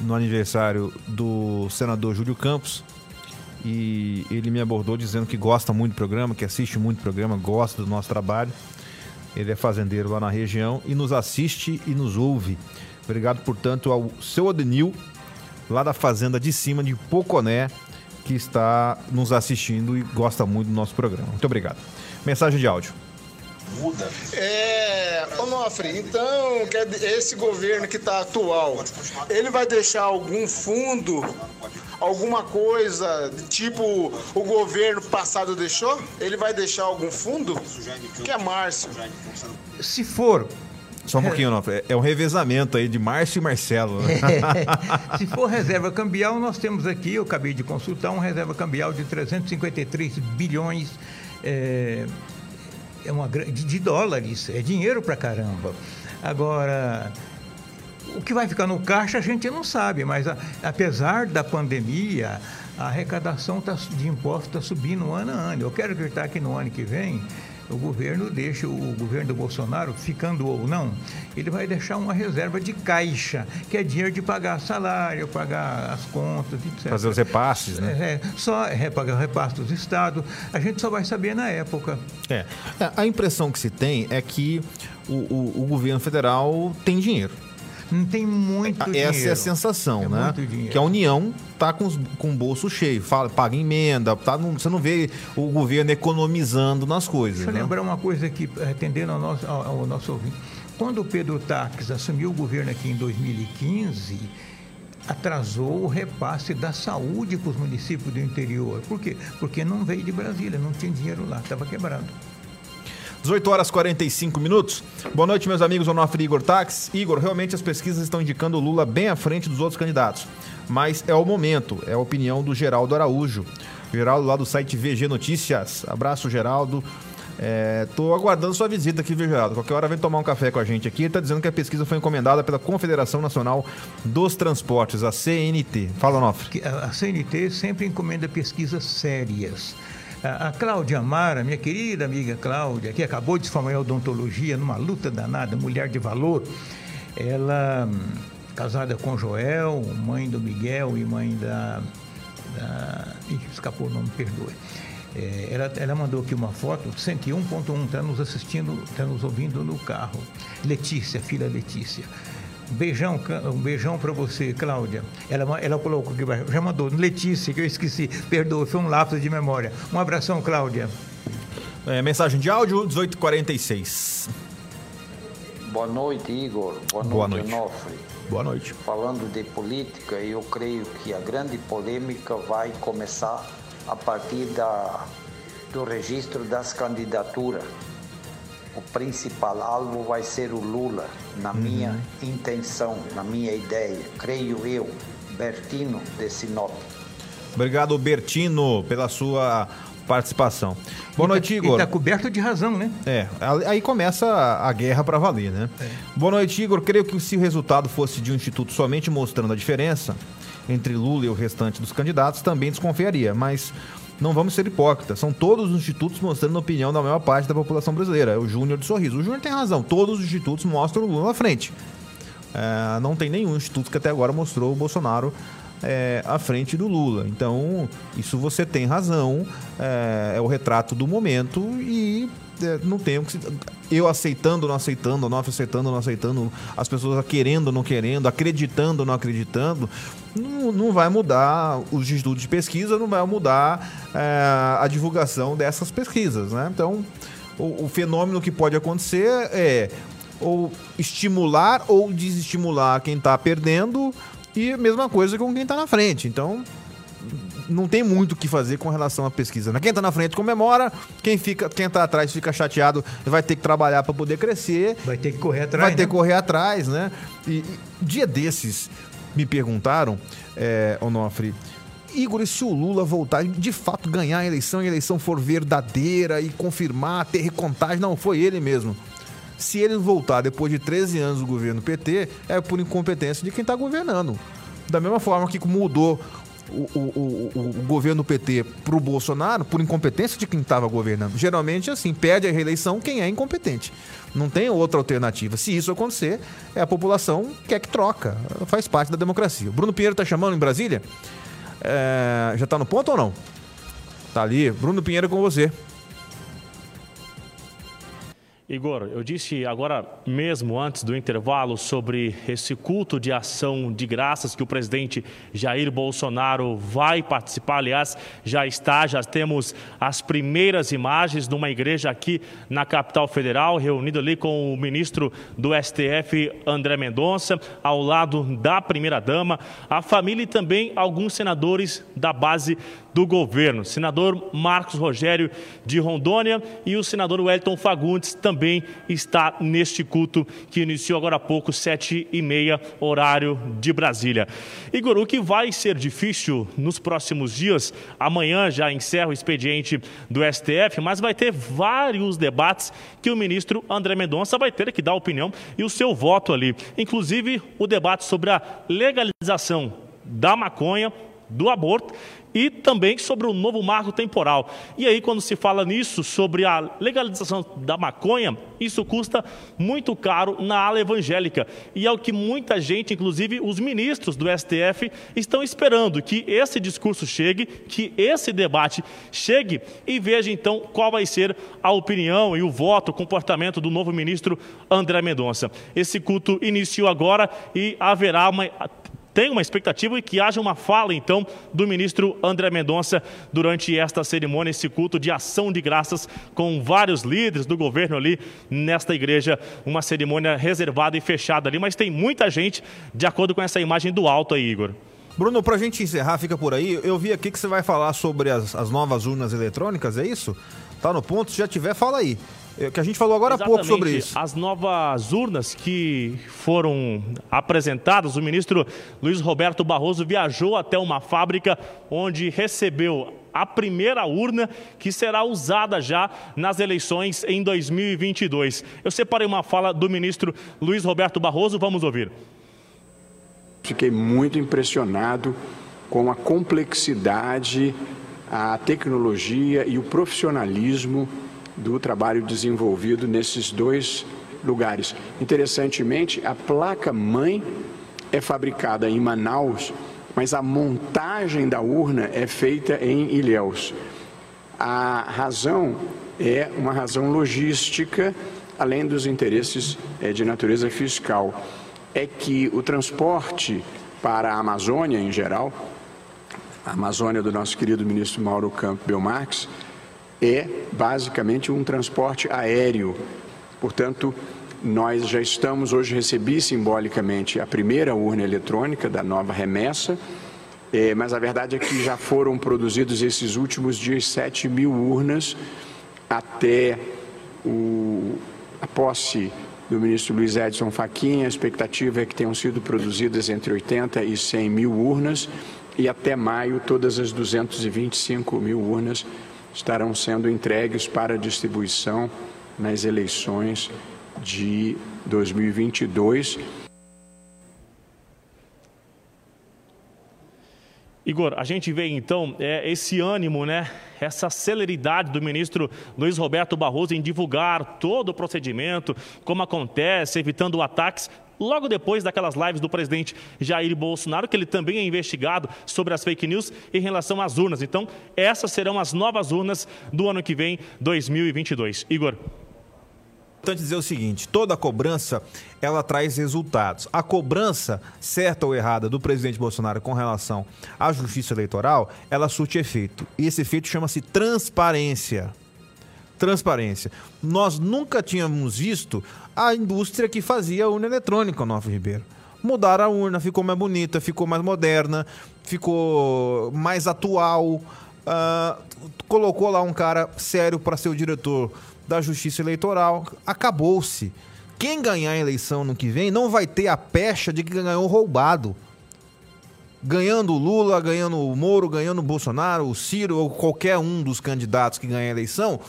no aniversário do senador Júlio Campos e ele me abordou dizendo que gosta muito do programa, que assiste muito do programa, gosta do nosso trabalho. Ele é fazendeiro lá na região e nos assiste e nos ouve. Obrigado, portanto, ao seu Odenil, lá da fazenda de cima de Poconé, que está nos assistindo e gosta muito do nosso programa. Muito obrigado. Mensagem de áudio. É, Onofre, então esse governo que está atual, ele vai deixar algum fundo alguma coisa, tipo o governo passado deixou? Ele vai deixar algum fundo? Que é Márcio. Se for só um pouquinho, não. É um revezamento aí de Márcio e Marcelo. É. Se for reserva cambial, nós temos aqui, eu acabei de consultar, um reserva cambial de 353 bilhões é, é uma, de, de dólares. É dinheiro pra caramba. Agora, o que vai ficar no caixa a gente não sabe, mas a, apesar da pandemia, a arrecadação tá, de impostos está subindo ano a ano. Eu quero acreditar que no ano que vem o governo deixa, o governo do Bolsonaro, ficando ou não, ele vai deixar uma reserva de caixa, que é dinheiro de pagar salário, pagar as contas, etc. Fazer os repasses, né? É, é só é, pagar o repasse dos estados. A gente só vai saber na época. É. A impressão que se tem é que o, o, o governo federal tem dinheiro não tem muito Essa dinheiro. Essa é a sensação, é né? Que a União tá com, os, com o bolso cheio, fala, paga emenda, tá, não, você não vê o governo economizando nas coisas. Deixa né? eu lembrar uma coisa aqui, atendendo ao nosso, ao, ao nosso ouvinte. Quando o Pedro Taques assumiu o governo aqui em 2015, atrasou o repasse da saúde para os municípios do interior. Por quê? Porque não veio de Brasília, não tinha dinheiro lá, estava quebrado. 18 horas 45 minutos. Boa noite, meus amigos Onofre Igor Tax. Igor, realmente as pesquisas estão indicando o Lula bem à frente dos outros candidatos. Mas é o momento, é a opinião do Geraldo Araújo. Geraldo lá do site VG Notícias. Abraço, Geraldo. É, tô aguardando sua visita aqui, viu, Geraldo? Qualquer hora vem tomar um café com a gente aqui. Ele tá dizendo que a pesquisa foi encomendada pela Confederação Nacional dos Transportes, a CNT. Fala, Onofre. A CNT sempre encomenda pesquisas sérias. A, Cláudia Amara, minha querida amiga Cláudia, que acabou de se formar em odontologia numa luta danada, mulher de valor, ela, casada com Joel, mãe do Miguel e mãe da. da ih, escapou o nome, perdoe. É, ela, ela, mandou aqui uma foto, 101.1, está nos assistindo, está nos ouvindo no carro. Letícia, filha Letícia. Beijão, um beijão para você, Cláudia. Ela, ela colocou aqui, já mandou. Letícia, que eu esqueci. Perdoa, foi um lapso de memória. Um abração, Cláudia. É, mensagem de áudio, 1846. Boa noite, Igor. Boa, Boa noite, noite. Onofre. Boa noite. Falando de política, eu creio que a grande polêmica vai começar a partir da, do registro das candidaturas. O principal alvo vai ser o Lula, na minha intenção, na minha ideia, creio eu, Bertino de Sinop. Obrigado, Bertino, pela sua participação. Boa noite, Igor. Está coberto de razão, né? É, aí começa a guerra para valer, né? É. Boa noite, Igor. Creio que se o resultado fosse de um instituto somente mostrando a diferença entre Lula e o restante dos candidatos, também desconfiaria, mas não vamos ser hipócritas. São todos os institutos mostrando a opinião da maior parte da população brasileira. É o Júnior de Sorriso. O Júnior tem razão. Todos os institutos mostram o Lula na frente. É, não tem nenhum instituto que até agora mostrou o Bolsonaro é, à frente do Lula. Então, isso você tem razão, é, é o retrato do momento e é, não tenho que. se- Eu aceitando, não aceitando, não aceitando, não aceitando, as pessoas querendo, não querendo, acreditando, não acreditando, não, não vai mudar os estudos de pesquisa, não vai mudar é, a divulgação dessas pesquisas, né? Então, o, o fenômeno que pode acontecer é ou estimular ou desestimular quem está perdendo e a mesma coisa com quem está na frente. Então, não tem muito o que fazer com relação à pesquisa. Né? Quem está na frente comemora, quem fica, quem está atrás fica chateado, vai ter que trabalhar para poder crescer. Vai ter que correr atrás. Vai ter né? que correr atrás, né? E, e dia desses me perguntaram, é, Onofre, Igor, e se o Lula voltar de fato ganhar a eleição e a eleição for verdadeira e confirmar, ter recontagem, não, foi ele mesmo. Se ele voltar depois de 13 anos do governo PT, é por incompetência de quem está governando. Da mesma forma que mudou o, o, o, o governo PT para o Bolsonaro, por incompetência de quem estava governando. Geralmente, assim, perde a reeleição quem é incompetente. Não tem outra alternativa. Se isso acontecer, é a população quer que troca. Faz parte da democracia. O Bruno Pinheiro está chamando em Brasília? É, já está no ponto ou não? Tá ali. Bruno Pinheiro com você. Igor, eu disse agora mesmo antes do intervalo sobre esse culto de ação de graças que o presidente Jair Bolsonaro vai participar. Aliás, já está, já temos as primeiras imagens de uma igreja aqui na capital federal, reunido ali com o ministro do STF, André Mendonça, ao lado da primeira-dama, a família e também alguns senadores da base do governo. Senador Marcos Rogério de Rondônia e o senador Wellington Fagundes também está neste culto que iniciou agora há pouco, sete e meia, horário de Brasília. Igor, o que vai ser difícil nos próximos dias, amanhã já encerra o expediente do STF, mas vai ter vários debates que o ministro André Mendonça vai ter que dar opinião e o seu voto ali. Inclusive o debate sobre a legalização da maconha, do aborto e também sobre o novo marco temporal. E aí, quando se fala nisso, sobre a legalização da maconha, isso custa muito caro na ala evangélica. E é o que muita gente, inclusive os ministros do STF, estão esperando que esse discurso chegue, que esse debate chegue e veja então qual vai ser a opinião e o voto, o comportamento do novo ministro André Mendonça. Esse culto iniciou agora e haverá uma tem uma expectativa de que haja uma fala, então, do ministro André Mendonça durante esta cerimônia, esse culto de ação de graças com vários líderes do governo ali nesta igreja. Uma cerimônia reservada e fechada ali, mas tem muita gente, de acordo com essa imagem do alto aí, Igor. Bruno, pra gente encerrar, fica por aí. Eu vi aqui que você vai falar sobre as, as novas urnas eletrônicas, é isso? Tá no ponto? Se já tiver, fala aí. É, que a gente falou agora há pouco sobre Exatamente. isso. As novas urnas que foram apresentadas, o ministro Luiz Roberto Barroso viajou até uma fábrica onde recebeu a primeira urna que será usada já nas eleições em 2022. Eu separei uma fala do ministro Luiz Roberto Barroso, vamos ouvir. Fiquei muito impressionado com a complexidade, a tecnologia e o profissionalismo do trabalho desenvolvido nesses dois lugares. Interessantemente, a placa mãe é fabricada em Manaus, mas a montagem da urna é feita em Ilhéus. A razão é uma razão logística, além dos interesses eh, de natureza fiscal. é que o transporte para a Amazônia em geral, a Amazônia do nosso querido ministro Mauro Campo Belmarx, é basicamente um transporte aéreo. Portanto, nós já estamos hoje recebi simbolicamente a primeira urna eletrônica da nova remessa, é, mas a verdade é que já foram produzidos esses últimos dias 7 mil urnas até o, a posse do ministro Luiz Edson Fachin. A expectativa é que tenham sido produzidas entre 80 e 100 mil urnas e até maio todas as 225 mil urnas estarão sendo entregues para distribuição nas eleições de 2022. Igor, a gente vê então é, esse ânimo, né? Essa celeridade do ministro Luiz Roberto Barroso em divulgar todo o procedimento, como acontece, evitando ataques. Logo depois daquelas lives do presidente Jair Bolsonaro, que ele também é investigado sobre as fake news em relação às urnas. Então, essas serão as novas urnas do ano que vem, 2022. Igor importante dizer o seguinte: toda cobrança ela traz resultados. A cobrança, certa ou errada, do presidente Bolsonaro com relação à justiça eleitoral, ela surte efeito. E esse efeito chama-se transparência. Transparência. Nós nunca tínhamos visto a indústria que fazia urna eletrônica, Novo Ribeiro. Mudaram a urna, ficou mais bonita, ficou mais moderna, ficou mais atual. Uh, colocou lá um cara sério para ser o diretor da Justiça Eleitoral. Acabou-se. Quem ganhar a eleição no que vem não vai ter a pecha de que ganhou roubado. Ganhando o Lula, ganhando o Moro, ganhando o Bolsonaro, o Ciro ou qualquer um dos candidatos que ganha a eleição,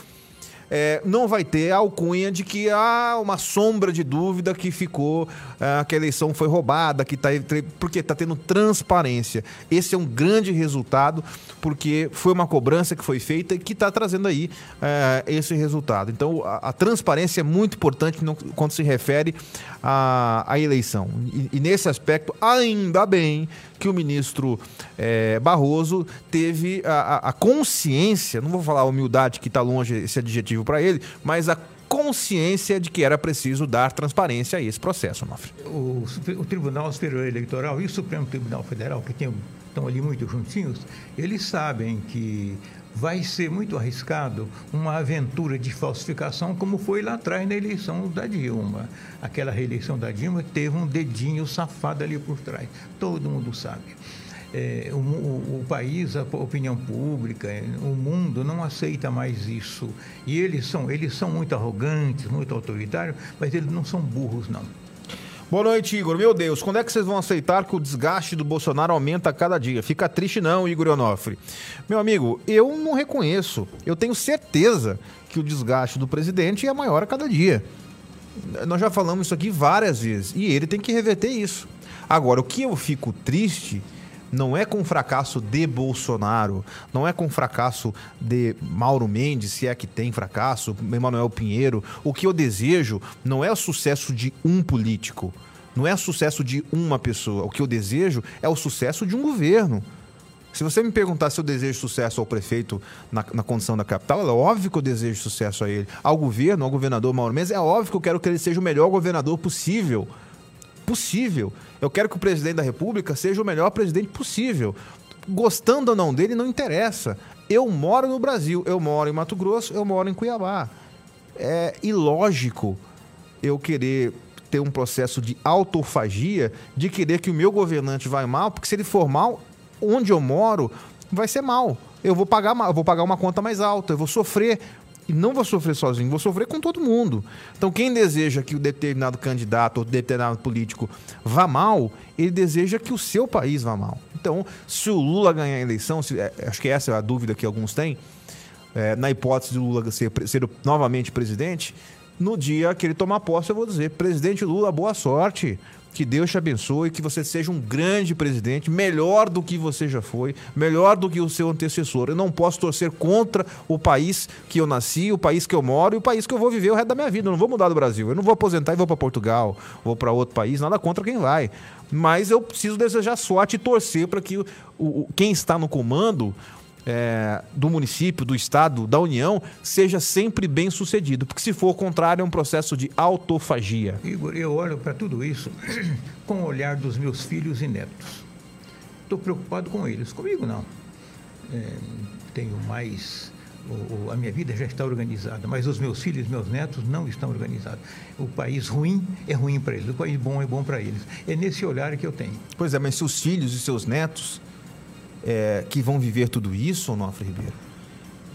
é, não vai ter a alcunha de que há uma sombra de dúvida que ficou, é, que a eleição foi roubada, que tá, porque está tendo transparência. Esse é um grande resultado, porque foi uma cobrança que foi feita e que está trazendo aí é, esse resultado. Então, a, a, transparência é muito importante no, quando se refere à, à eleição. E, e, nesse aspecto, ainda bem que o ministro é, Barroso teve a, a, consciência, não vou falar a humildade, que está longe esse adjetivo para ele, mas a consciência de que era preciso dar transparência a esse processo, Nofre. O, o Tribunal Superior Eleitoral e o Supremo Tribunal Federal, que tem, estão ali muito juntinhos, eles sabem que vai ser muito arriscado uma aventura de falsificação, como foi lá atrás na eleição da Dilma. Aquela reeleição da Dilma teve um dedinho safado ali por trás. Todo mundo sabe. É, o, o, país, a opinião pública, o mundo não aceita mais isso. E eles são, eles são muito arrogantes, muito autoritários, mas eles não são burros, não. Boa noite, Igor. Meu Deus, quando é que vocês vão aceitar que o desgaste do Bolsonaro aumenta a cada dia? Fica triste não, Igor Onofre. Meu amigo, eu não reconheço. Eu tenho certeza que o desgaste do presidente é maior a cada dia. Nós já falamos isso aqui várias vezes e ele tem que reverter isso. Agora, o que eu fico triste não é com o fracasso de Bolsonaro, não é com o fracasso de Mauro Mendes, se é que tem fracasso, Emanuel Pinheiro. O que eu desejo não é o sucesso de um político, não é o sucesso de uma pessoa. O que eu desejo é o sucesso de um governo. Se você me perguntar se eu desejo sucesso ao prefeito na, na condição da capital, é óbvio que eu desejo sucesso a ele. Ao governo, ao governador Mauro Mendes, é óbvio que eu quero que ele seja o melhor governador possível possível. Eu quero que o presidente da República seja o melhor presidente possível. Gostando ou não dele, não interessa. Eu moro no Brasil, eu moro em Mato Grosso, eu moro em Cuiabá. É ilógico eu querer ter um processo de autofagia, de querer que o meu governante vai mal, porque se ele for mal, onde eu moro, vai ser mal. Eu vou pagar, eu vou pagar uma conta mais alta, eu vou sofrer e não vou sofrer sozinho, vou sofrer com todo mundo. Então, quem deseja que o determinado candidato ou determinado político vá mal, ele deseja que o seu país vá mal. Então, se o Lula ganhar a eleição, se, é, acho que essa é a dúvida que alguns têm, é, na hipótese de Lula ser, ser novamente presidente, no dia que ele tomar posse, eu vou dizer: presidente Lula, boa sorte. Que Deus te abençoe, que você seja um grande presidente, melhor do que você já foi, melhor do que o seu antecessor. Eu não posso torcer contra o país que eu nasci, o país que eu moro e o país que eu vou viver o resto da minha vida. Eu não vou mudar do Brasil. Eu não vou aposentar e vou para Portugal, vou para outro país, nada contra quem vai. Mas eu preciso desejar sorte e torcer para que o, o, quem está no comando é, do município, do estado, da União, seja sempre bem sucedido. Porque se for o contrário, é um processo de autofagia. Igor, eu olho para tudo isso com o olhar dos meus filhos e netos. Estou preocupado com eles. Comigo não. É, tenho mais. O, a minha vida já está organizada, mas os meus filhos e meus netos não estão organizados. O país ruim é ruim para eles, o país bom é bom para eles. É nesse olhar que eu tenho. Pois é, mas seus filhos e seus netos é, que vão viver tudo isso, Onofre Ribeiro,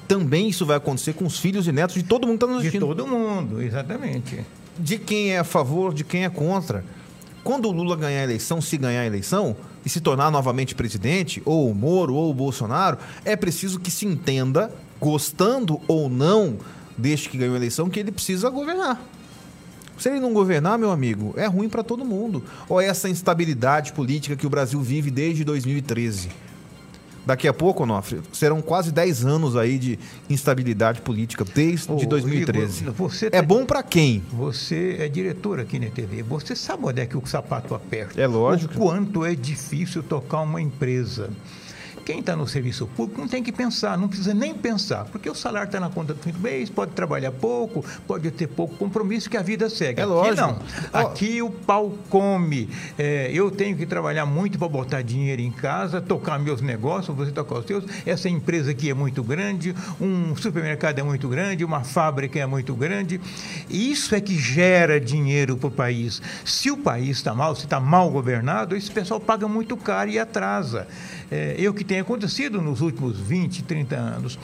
também isso vai acontecer com os filhos e netos de todo mundo que está nos assistindo. De todo mundo, exatamente. De quem é a favor, de quem é contra. Quando o Lula ganhar a eleição, se ganhar a eleição, e se tornar novamente presidente, ou o Moro, ou o Bolsonaro, é preciso que se entenda, gostando ou não desde que ganhou a eleição, que ele precisa governar. Se ele não governar, meu amigo, é ruim para todo mundo. Ou essa instabilidade política que o Brasil vive desde 2013. Daqui a pouco, Onofre, serão quase 10 anos aí de instabilidade política, desde Ô, 2013. Igor, você tá, é bom para quem? Você é diretor aqui na TV. Você sabe onde é que o sapato aperta. É lógico. O quanto é difícil tocar uma empresa. Quem está no serviço público não tem que pensar, não precisa nem pensar, porque o salário está na conta do fim do mês, pode trabalhar pouco, pode ter pouco compromisso que a vida segue. É lógico. Aqui não. Aqui o pau come. É, eu tenho que trabalhar muito para botar dinheiro em casa, tocar meus negócios, você tocar os seus. Essa empresa aqui é muito grande, um supermercado é muito grande, uma fábrica é muito grande. Isso é que gera dinheiro para o país. Se o país está mal, se está mal governado, esse pessoal paga muito caro e atrasa. É, eu que tem acontecido nos últimos 20, 30 anos.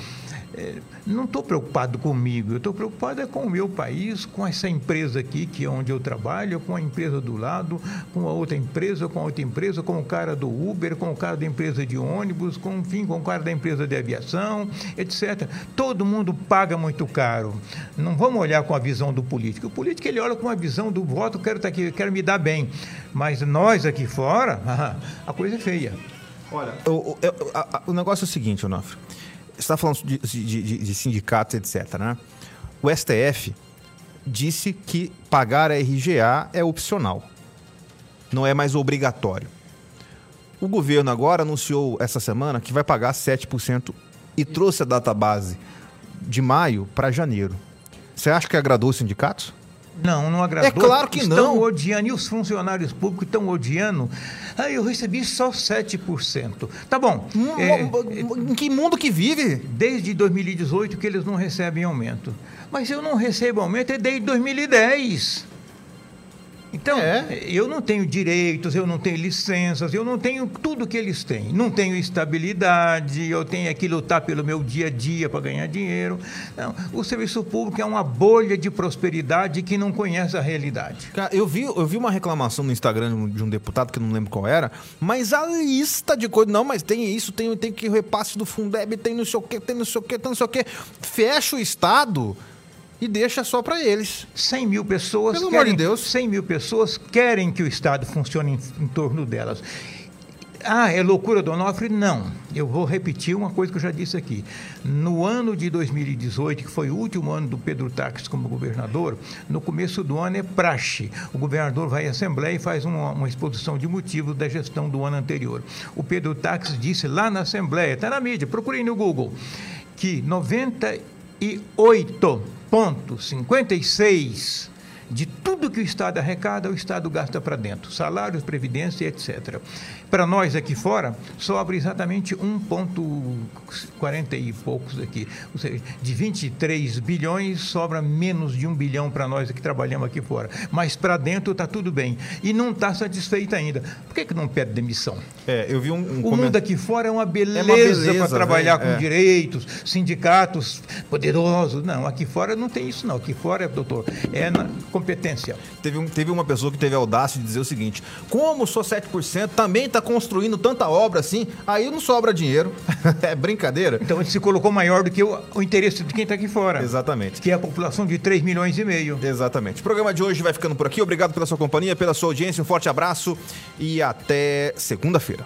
É, não estou preocupado comigo, eu estou preocupado é com o meu país, com essa empresa aqui, que é onde eu trabalho, com a empresa do lado, com a outra empresa, com a outra empresa, com o cara do Uber, com o cara da empresa de ônibus, com, enfim, com o cara da empresa de aviação, etc. Todo mundo paga muito caro. Não vamos olhar com a visão do político. O político ele olha com a visão do voto, quero estar aqui, quero me dar bem. Mas nós aqui fora, a coisa é feia. Olha, o, o, o negócio é o seguinte, Onofre. Você está falando de, de, de, de sindicatos, etc. Né? O STF disse que pagar a RGA é opcional, não é mais obrigatório. O governo agora anunciou essa semana que vai pagar 7% e trouxe a data base de maio para janeiro. Você acha que agradou os sindicatos? Não, não agradou. É claro que estão não. Estão odiando. E os funcionários públicos estão odiando. Ah, eu recebi só 7%. Tá bom. Hum, é, em que mundo que vive? Desde 2018 que eles não recebem aumento. Mas eu não recebo aumento é desde 2010. Então, é. eu não tenho direitos, eu não tenho licenças, eu não tenho tudo que eles têm. Não tenho estabilidade, eu tenho que lutar pelo meu dia a dia para ganhar dinheiro. Não, o serviço público é uma bolha de prosperidade que não conhece a realidade. Cara, eu vi, eu vi uma reclamação no Instagram de um deputado, que eu não lembro qual era, mas a lista de coisas. Não, mas tem isso, tem, tem que repasse do Fundeb, tem não sei o quê, tem não sei o quê, tem não sei o quê. Fecha o Estado e deixa só para eles. 100 mil pessoas. Pelo querem, amor de Deus. 100 mil pessoas querem que o Estado funcione em, em torno delas. Ah, é loucura do Onofre? Não. Eu vou repetir uma coisa que eu já disse aqui. No ano de 2018, que foi o último ano do Pedro Táxi como governador, no começo do ano é praxe. O governador vai à Assembleia e faz uma, uma exposição de motivos da gestão do ano anterior. O Pedro Táxi disse lá na Assembleia, está na mídia, procurem no Google, que 98 ponto 56 de tudo que o Estado arrecada, o Estado gasta para dentro, salários, previdência, etc. Para nós aqui fora, sobra exatamente 1,40 e poucos aqui. Ou seja, de 23 bilhões, sobra menos de um bilhão para nós que trabalhamos aqui fora. Mas para dentro está tudo bem. E não está satisfeito ainda. Por que, que não pede demissão? É, eu vi um, um o coment... mundo aqui fora é uma beleza, é beleza para trabalhar com é. direitos, sindicatos poderosos. Não, aqui fora não tem isso, não. Aqui fora, doutor, é na competência. Teve, teve uma pessoa que teve a audácia de dizer o seguinte: como sou 7%, também está está construindo tanta obra assim, aí não sobra dinheiro. é brincadeira. Então ele se colocou maior do que o, o interesse de quem está aqui fora. Exatamente. Que é a população de 3 milhões e meio. Exatamente. O programa de hoje vai ficando por aqui. Obrigado pela sua companhia, pela sua audiência. Um forte abraço e até segunda-feira.